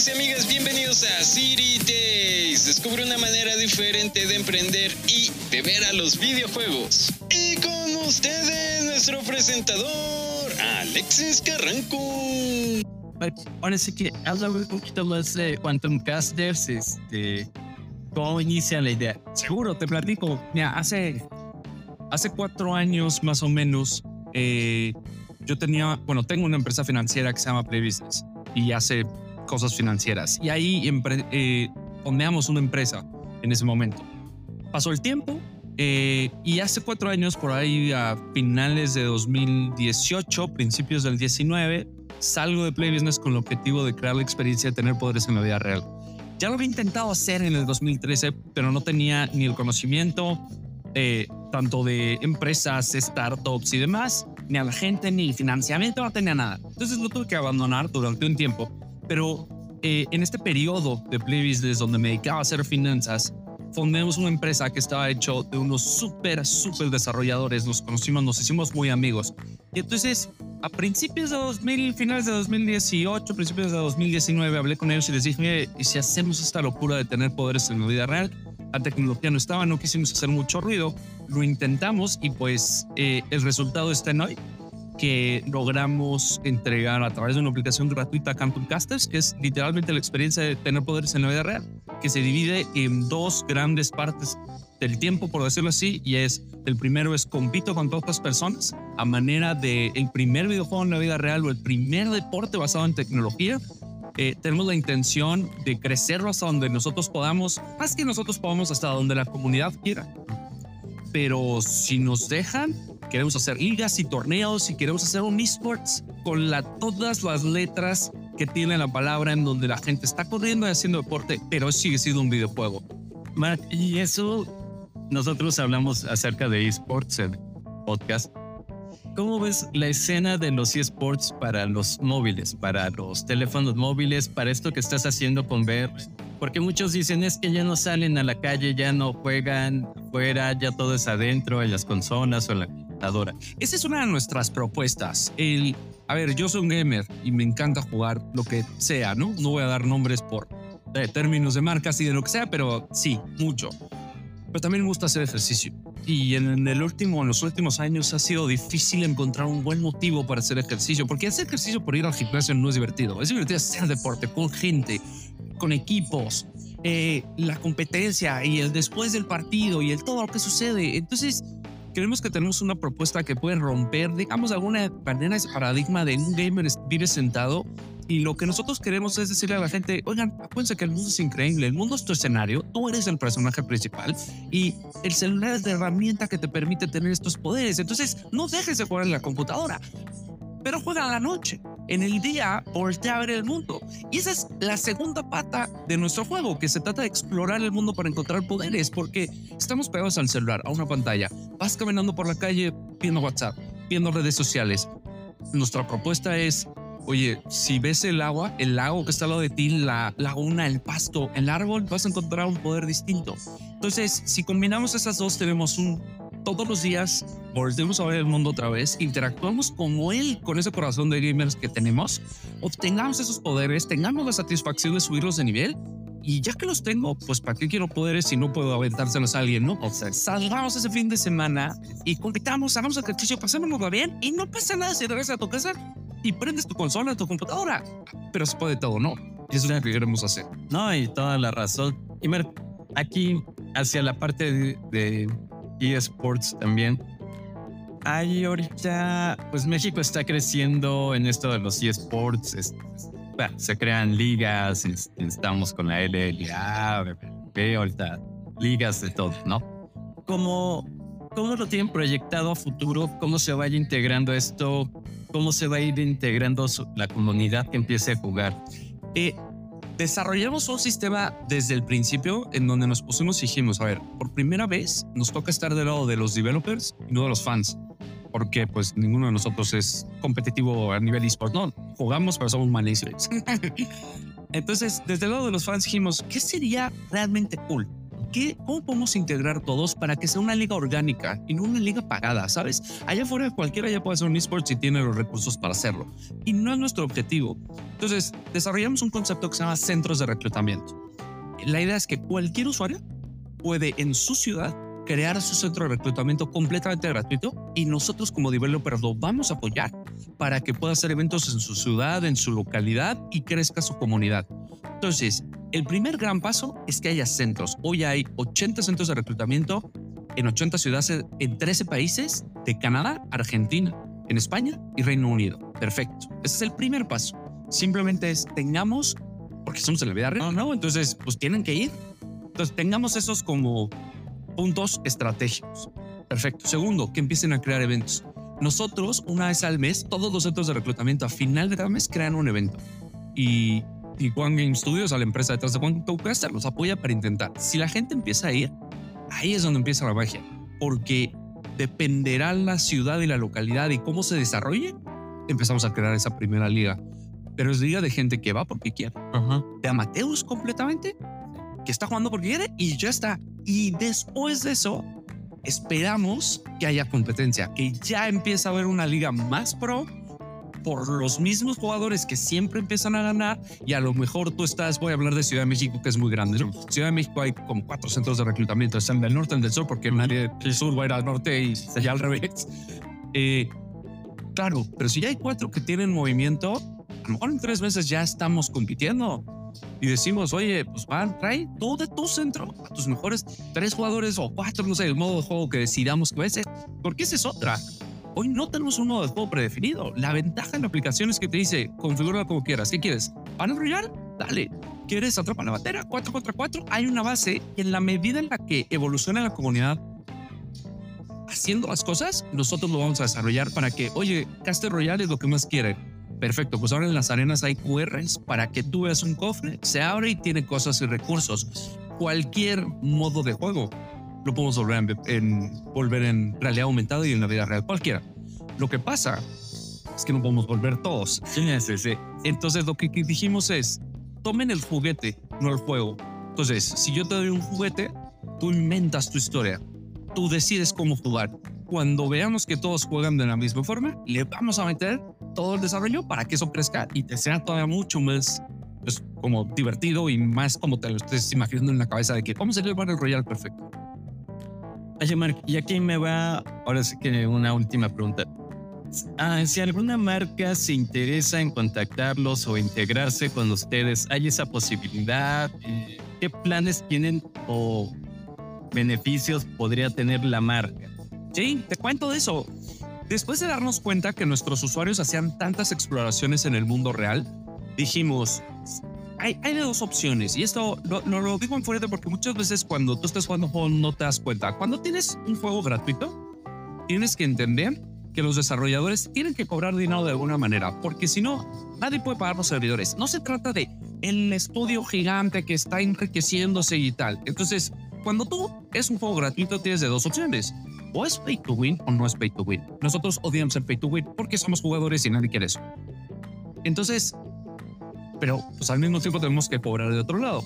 amigos y amigas, bienvenidos a City Days. Descubre una manera diferente de emprender y de ver a los videojuegos. Y con ustedes, nuestro presentador, Alexis Carranco. Ahora sí que habla un poquito más de Quantum Casters, este, cómo inicia la idea. Seguro, te platico. Hace, hace cuatro años más o menos, eh, yo tenía, bueno, tengo una empresa financiera que se llama Prebusiness y hace cosas financieras. Y ahí eh, fondeamos una empresa en ese momento. Pasó el tiempo eh, y hace cuatro años, por ahí a finales de 2018, principios del 19, salgo de Play Business con el objetivo de crear la experiencia de tener poderes en la vida real. Ya lo había intentado hacer en el 2013, pero no tenía ni el conocimiento, eh, tanto de empresas, startups y demás, ni a la gente, ni financiamiento, no tenía nada. Entonces lo tuve que abandonar durante un tiempo. Pero eh, en este periodo de Play Business donde me dedicaba a hacer finanzas, fundamos una empresa que estaba hecho de unos súper, súper desarrolladores. Nos conocimos, nos hicimos muy amigos. Y entonces, a principios de 2000, finales de 2018, principios de 2019, hablé con ellos y les dije, ¿y si hacemos esta locura de tener poderes en la vida real? La tecnología no estaba, no quisimos hacer mucho ruido, lo intentamos y pues eh, el resultado está en hoy que logramos entregar a través de una aplicación gratuita Campus Casters, que es literalmente la experiencia de tener poderes en la vida real, que se divide en dos grandes partes del tiempo, por decirlo así, y es, el primero es compito con otras personas a manera de el primer videojuego en la vida real o el primer deporte basado en tecnología. Eh, tenemos la intención de crecerlo hasta donde nosotros podamos, más que nosotros podamos, hasta donde la comunidad quiera. Pero si nos dejan, queremos hacer ligas y torneos y queremos hacer un esports con la, todas las letras que tiene la palabra en donde la gente está corriendo y haciendo deporte, pero sigue siendo un videojuego. y eso nosotros hablamos acerca de esports en podcast. ¿Cómo ves la escena de los esports para los móviles, para los teléfonos móviles, para esto que estás haciendo con ver? Porque muchos dicen es que ya no salen a la calle, ya no juegan fuera, ya todo es adentro, en las consolas o en la esa es una de nuestras propuestas. El, a ver, yo soy un gamer y me encanta jugar lo que sea, ¿no? No voy a dar nombres por eh, términos de marcas y de lo que sea, pero sí, mucho. Pero también me gusta hacer ejercicio. Y en el último, en los últimos años ha sido difícil encontrar un buen motivo para hacer ejercicio, porque hacer ejercicio por ir al gimnasio no es divertido. Es divertido hacer deporte con gente, con equipos, eh, la competencia y el después del partido y el todo lo que sucede. Entonces, creemos que tenemos una propuesta que puede romper, digamos, de alguna manera ese paradigma de un gamer vive sentado. Y lo que nosotros queremos es decirle a la gente, oigan, acuérdense que el mundo es increíble, el mundo es tu escenario, tú eres el personaje principal y el celular es la herramienta que te permite tener estos poderes. Entonces, no dejes de jugar en la computadora, pero juega a la noche en el día voltea a ver el mundo. Y esa es la segunda pata de nuestro juego, que se trata de explorar el mundo para encontrar poderes, porque estamos pegados al celular, a una pantalla. Vas caminando por la calle viendo WhatsApp, viendo redes sociales. Nuestra propuesta es, oye, si ves el agua, el lago que está al lado de ti, la laguna, el pasto, el árbol, vas a encontrar un poder distinto. Entonces, si combinamos esas dos, tenemos un todos los días volvemos a ver el mundo otra vez, interactuamos como él, con ese corazón de gamers que tenemos, obtengamos esos poderes, tengamos la satisfacción de subirlos de nivel. Y ya que los tengo, pues ¿para qué quiero poderes si no puedo aventárselos a alguien, no? O sea, salgamos ese fin de semana y compitamos, hagamos ejercicio, pasémonos bien y no pasa nada si regresas a tu casa y prendes tu consola, tu computadora. Pero se puede todo, ¿no? Y eso es lo que queremos hacer. No, y toda la razón. Y Mer, aquí hacia la parte de eSports también. Hay ahorita, pues México está creciendo en esto de los eSports. se crean ligas, estamos con la LLA, ahorita ligas de todo, ¿no? ¿Cómo, ¿Cómo lo tienen proyectado a futuro? ¿Cómo se vaya integrando esto? ¿Cómo se va a ir integrando la comunidad que empiece a jugar? Eh, desarrollamos un sistema desde el principio en donde nos pusimos y dijimos, a ver, por primera vez nos toca estar del lado de los developers y no de los fans. Porque pues ninguno de nosotros es competitivo a nivel esports. No, jugamos, pero somos malísimos. Entonces, desde el lado de los fans dijimos, ¿qué sería realmente cool? ¿Qué, ¿cómo podemos integrar todos para que sea una liga orgánica y no una liga pagada? ¿Sabes? Allá afuera cualquiera ya puede hacer un esports si tiene los recursos para hacerlo. Y no es nuestro objetivo. Entonces, desarrollamos un concepto que se llama centros de reclutamiento. La idea es que cualquier usuario puede en su ciudad crear su centro de reclutamiento completamente gratuito y nosotros como developers lo vamos a apoyar para que pueda hacer eventos en su ciudad, en su localidad y crezca su comunidad. Entonces, el primer gran paso es que haya centros. Hoy hay 80 centros de reclutamiento en 80 ciudades en 13 países de Canadá, Argentina, en España y Reino Unido. Perfecto. Ese es el primer paso. Simplemente es tengamos, porque somos en la vida real, ¿no? Entonces, pues tienen que ir. Entonces, tengamos esos como puntos estratégicos. Perfecto. Segundo, que empiecen a crear eventos. Nosotros, una vez al mes, todos los centros de reclutamiento a final de cada mes crean un evento. Y, y One Game Studios, a la empresa detrás de One Caster, los apoya para intentar. Si la gente empieza a ir, ahí es donde empieza la magia. Porque dependerá la ciudad y la localidad y cómo se desarrolle, empezamos a crear esa primera liga. Pero es liga de gente que va porque quiere. De amateus completamente, que está jugando porque quiere y ya está. Y después de eso, esperamos que haya competencia, que ya empiece a haber una liga más pro por los mismos jugadores que siempre empiezan a ganar y a lo mejor tú estás, voy a hablar de Ciudad de México que es muy grande, ¿no? Ciudad de México hay como cuatro centros de reclutamiento, están del norte y del sur porque nadie del sur va a ir al norte y ya al revés. Eh, claro, pero si ya hay cuatro que tienen movimiento, a lo mejor en tres meses ya estamos compitiendo y decimos, oye, pues van, trae todo de tu centro a tus mejores tres jugadores o cuatro, no sé, el modo de juego que decidamos que va a ser, porque esa es otra. Hoy no tenemos un modo de juego predefinido. La ventaja en la aplicación es que te dice, configura como quieras. ¿Qué quieres? ¿Van a Royal? Dale. ¿Quieres atrapa la batera? 4 contra 4. Hay una base y en la medida en la que evoluciona la comunidad haciendo las cosas, nosotros lo vamos a desarrollar para que, oye, Caster Royale es lo que más quiere Perfecto, pues ahora en las arenas hay QRs para que tú veas un cofre, se abre y tiene cosas y recursos. Cualquier modo de juego lo podemos volver en, volver en realidad aumentada y en la vida real, cualquiera. Lo que pasa es que no podemos volver todos. Sí, sí, sí. Entonces lo que dijimos es, tomen el juguete, no el juego. Entonces, si yo te doy un juguete, tú inventas tu historia. Tú decides cómo jugar. Cuando veamos que todos juegan de la misma forma, le vamos a meter todo el desarrollo para que eso crezca y te sea todavía mucho más pues, como divertido y más como te lo estés imaginando en la cabeza de que cómo sería el Battle Royale perfecto. Oye, Mark, y aquí me va ahora sí que una última pregunta. Ah, si alguna marca se interesa en contactarlos o integrarse con ustedes, ¿hay esa posibilidad? ¿Qué planes tienen o beneficios podría tener la marca? Sí, te cuento de eso. Después de darnos cuenta que nuestros usuarios hacían tantas exploraciones en el mundo real, dijimos, hay, hay dos opciones. Y esto no lo, digo en fuerte porque muchas veces cuando tú estás jugando un no te das cuenta. Cuando tienes un juego gratuito, tienes que entender que los desarrolladores tienen que cobrar dinero de alguna manera, porque si no, nadie puede pagar los servidores. No se trata de el estudio gigante que está enriqueciéndose y tal. Entonces, cuando tú es un juego gratuito, tienes de dos opciones o es pay to win o no es pay to win. Nosotros odiamos el pay to win porque somos jugadores y nadie quiere eso. Entonces, pero pues al mismo tiempo tenemos que cobrar de otro lado.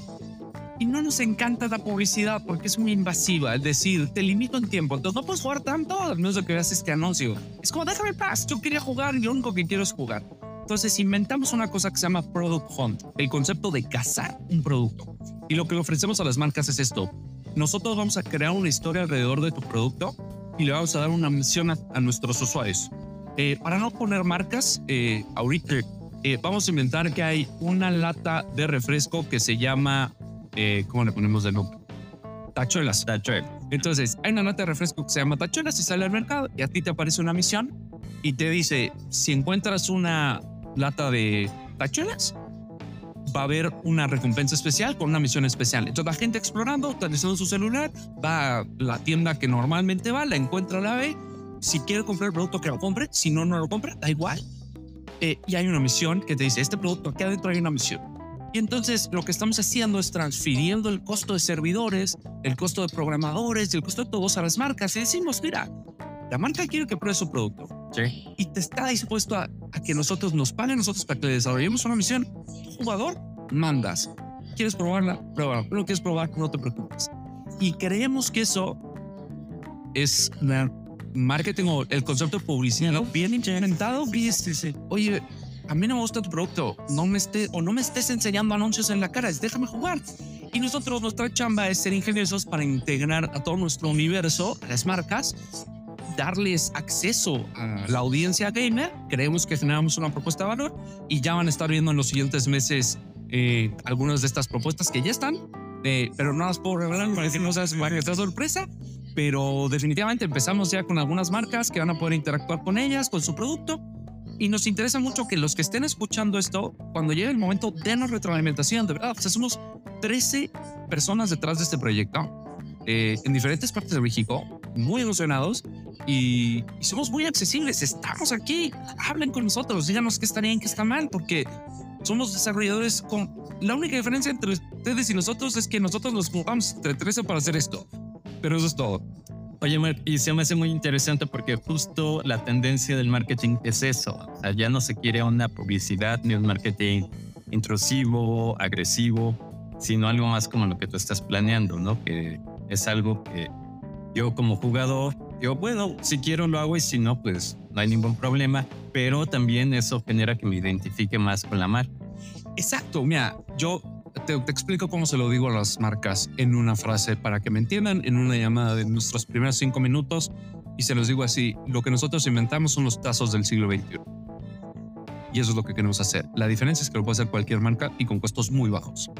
Y no nos encanta la publicidad porque es muy invasiva. Es decir, te limito en tiempo. Entonces no puedes jugar tanto al menos de que veas este anuncio. Es como, déjame paz. Yo quería jugar y lo único que quiero es jugar. Entonces inventamos una cosa que se llama Product Hunt, el concepto de cazar un producto. Y lo que ofrecemos a las marcas es esto. Nosotros vamos a crear una historia alrededor de tu producto y le vamos a dar una misión a, nuestros usuarios. Eh, para no poner marcas, eh, ahorita eh, vamos a inventar que hay una lata de refresco que se llama, ¿cómo le ponemos de nombre? Tachuelas. Tachuelas. Entonces, hay una lata de refresco que se llama Tachuelas y sale al mercado y a ti te aparece una misión y te dice, si encuentras una lata de tachuelas, va a haber una recompensa especial con una misión especial. Entonces la gente explorando, utilizando su celular, va a la tienda que normalmente va, la encuentra, la ve. Si quiere comprar el producto, que lo compre. Si no, no lo compra, da igual. Eh, y hay una misión que te dice, este producto aquí adentro hay una misión. Y entonces lo que estamos haciendo es transfiriendo el costo de servidores, el costo de programadores y el costo de todos a las marcas. Y decimos, mira, la marca quiere que pruebe su producto. Sí. Y te está dispuesto a, que nosotros nos paguen nosotros para que desarrollemos una misión. jugador, mandas. ¿Quieres probarla? Pruébala. No quieres probar, no te preocupes. Y creemos que eso es marketing o el concepto publicitario bien implementado. Oye, a mí no me gusta tu producto, no me esté o no me estés enseñando anuncios en la cara, déjame jugar. Y nosotros, nuestra chamba es ser ingeniosos para integrar a todo nuestro universo, a las marcas, darles acceso a la audiencia gamer. Creemos que generamos una propuesta de valor y ya van a estar viendo en los siguientes meses eh, algunas de estas propuestas que ya están, eh, pero no las puedo revelar para decir no esta sorpresa. Pero definitivamente empezamos ya con algunas marcas que van a poder interactuar con ellas, con su producto. Y nos interesa mucho que los que estén escuchando esto, cuando llegue el momento, denos retroalimentación. De verdad, pues somos 13 personas detrás de este proyecto eh, en diferentes partes de México, muy emocionados y, somos muy accesibles. Estamos aquí, hablen con nosotros, díganos qué está bien, qué está mal, porque somos desarrolladores con la única diferencia entre ustedes y nosotros es que nosotros nos jugamos entre 13 para hacer esto. Pero eso es todo. Oye, y se me hace muy interesante porque justo la tendencia del marketing es eso. O sea, ya no se quiere una publicidad ni un marketing intrusivo, agresivo, sino algo más como lo que tú estás planeando, ¿no? Que es algo que yo como jugador, yo, bueno, si quiero lo hago y si no, pues no hay ningún problema, pero también eso genera que me identifique más con la marca. Exacto, mira, yo te, te, explico cómo se lo digo a las marcas en una frase para que me entiendan, en una llamada de nuestros primeros cinco minutos, y se los digo así, lo que nosotros inventamos son los tazos del siglo XXI. Y eso es lo que queremos hacer. La diferencia es que lo puede hacer cualquier marca y con costos muy bajos.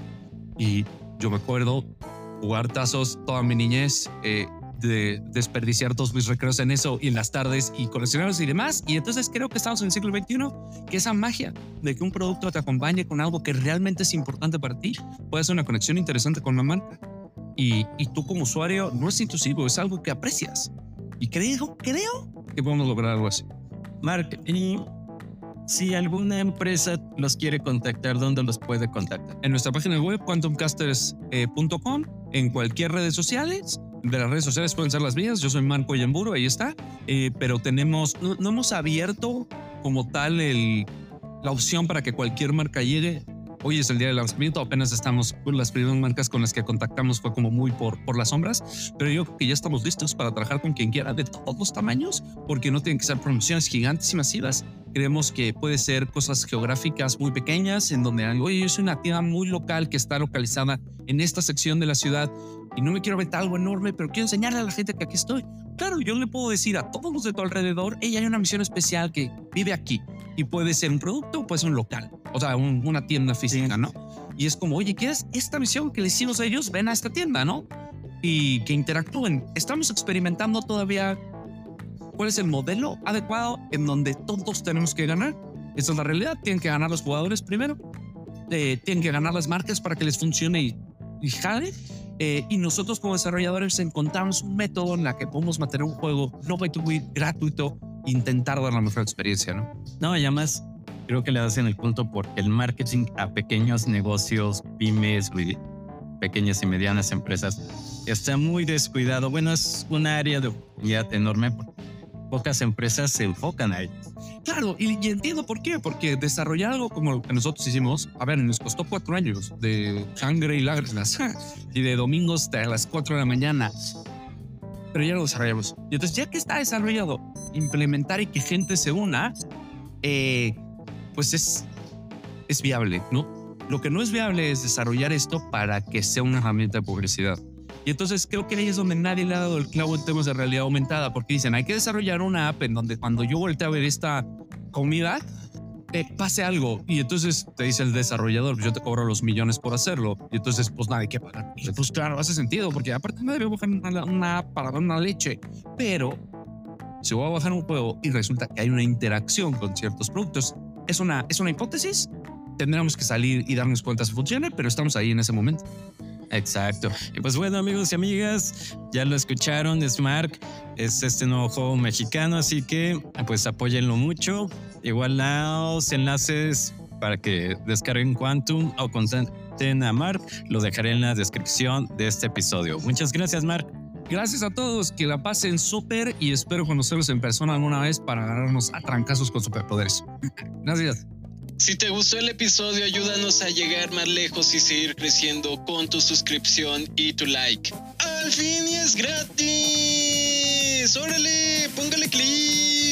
Y yo me acuerdo jugar tazos toda mi niñez, eh, de desperdiciar todos mis recreos en eso y en las tardes y coleccionarlos y demás. Y entonces creo que estamos en el siglo XXI, que esa magia de que un producto te acompañe con algo que realmente es importante para ti puede ser una conexión interesante con la marca. Y, y tú como usuario no es intrusivo, es algo que aprecias. Y creo, creo que podemos lograr algo así. Mark, y si alguna empresa los quiere contactar, ¿dónde los puede contactar? En nuestra página web, quantumcasters.com, en cualquier redes sociales. De las redes sociales pueden ser las mías. Yo soy Marco Yamburo, ahí está. Eh, pero tenemos, no, hemos abierto como tal el, la opción para que cualquier marca llegue. Hoy es el día del lanzamiento, apenas estamos, las primeras marcas con las que contactamos fue como muy por, por las sombras, pero yo creo que ya estamos listos para trabajar con quien quiera de todos los tamaños, porque no tienen que ser promociones gigantes y masivas. Creemos que puede ser cosas geográficas muy pequeñas, en donde, oye, yo soy una tienda muy local que está localizada en esta sección de la ciudad y no me quiero aventar algo enorme, pero quiero enseñarle a la gente que aquí estoy. Claro, yo le puedo decir a todos los de tu alrededor, ella hay una misión especial que vive aquí y puede ser un producto o puede ser un local, o sea, una tienda física, ¿no? Y es como, oye, ¿quieres esta misión que le hicimos a ellos? Ven a esta tienda, ¿no? Y que interactúen. Estamos experimentando todavía cuál es el modelo adecuado en donde todos tenemos que ganar. Esa es la realidad. Tienen que ganar los jugadores primero. Eh, tienen que ganar las marcas para que les funcione y, y jale. Eh, y nosotros como desarrolladores encontramos un método en la que podemos mantener un juego no gratuito, gratuito, intentar dar la mejor experiencia, ¿no? No, y además creo que le hacen el punto porque el marketing a pequeños negocios, pymes, pequeñas y medianas empresas está muy descuidado. Bueno, es un área de oportunidad enorme pocas empresas se enfocan ahí. Claro, y, entiendo por qué, porque desarrollar algo como lo que nosotros hicimos, a ver, nos costó cuatro años de sangre y lágrimas y de domingos hasta las cuatro de la mañana, pero ya lo desarrollamos. Y entonces, ya que está desarrollado, implementar y que gente se una, eh, pues es, es viable, ¿no? Lo que no es viable es desarrollar esto para que sea una herramienta de publicidad. Y entonces creo que ahí es donde nadie le ha dado el clavo en temas de realidad aumentada, porque dicen, hay que desarrollar una app en donde cuando yo voltee a ver esta comida, pase algo. Y entonces te dice el desarrollador, pues yo te cobro los millones por hacerlo. Y entonces, pues nada, hay que pagar. Y pues claro, hace sentido, porque aparte nadie debe bajar una, una app para dar una leche. Pero si voy a bajar un juego y resulta que hay una interacción con ciertos productos, es una, es una hipótesis. Tendremos que salir y darnos cuenta si funciona, pero estamos ahí en ese momento. Exacto. Y pues bueno, amigos y amigas, ya lo escucharon, es Mark, es este nuevo juego mexicano, así que pues apóyenlo mucho. Igual los enlaces para que descarguen Quantum o contacten a Mark, lo dejaré en la descripción de este episodio. Muchas gracias, Mark. Gracias a todos, que la pasen súper y espero conocerlos en persona alguna vez para agarrarnos a trancazos con superpoderes. Gracias. Si te gustó el episodio, ayúdanos a llegar más lejos y seguir creciendo con tu suscripción y tu like. ¡Al fin y es gratis! ¡Órale! ¡Póngale clic!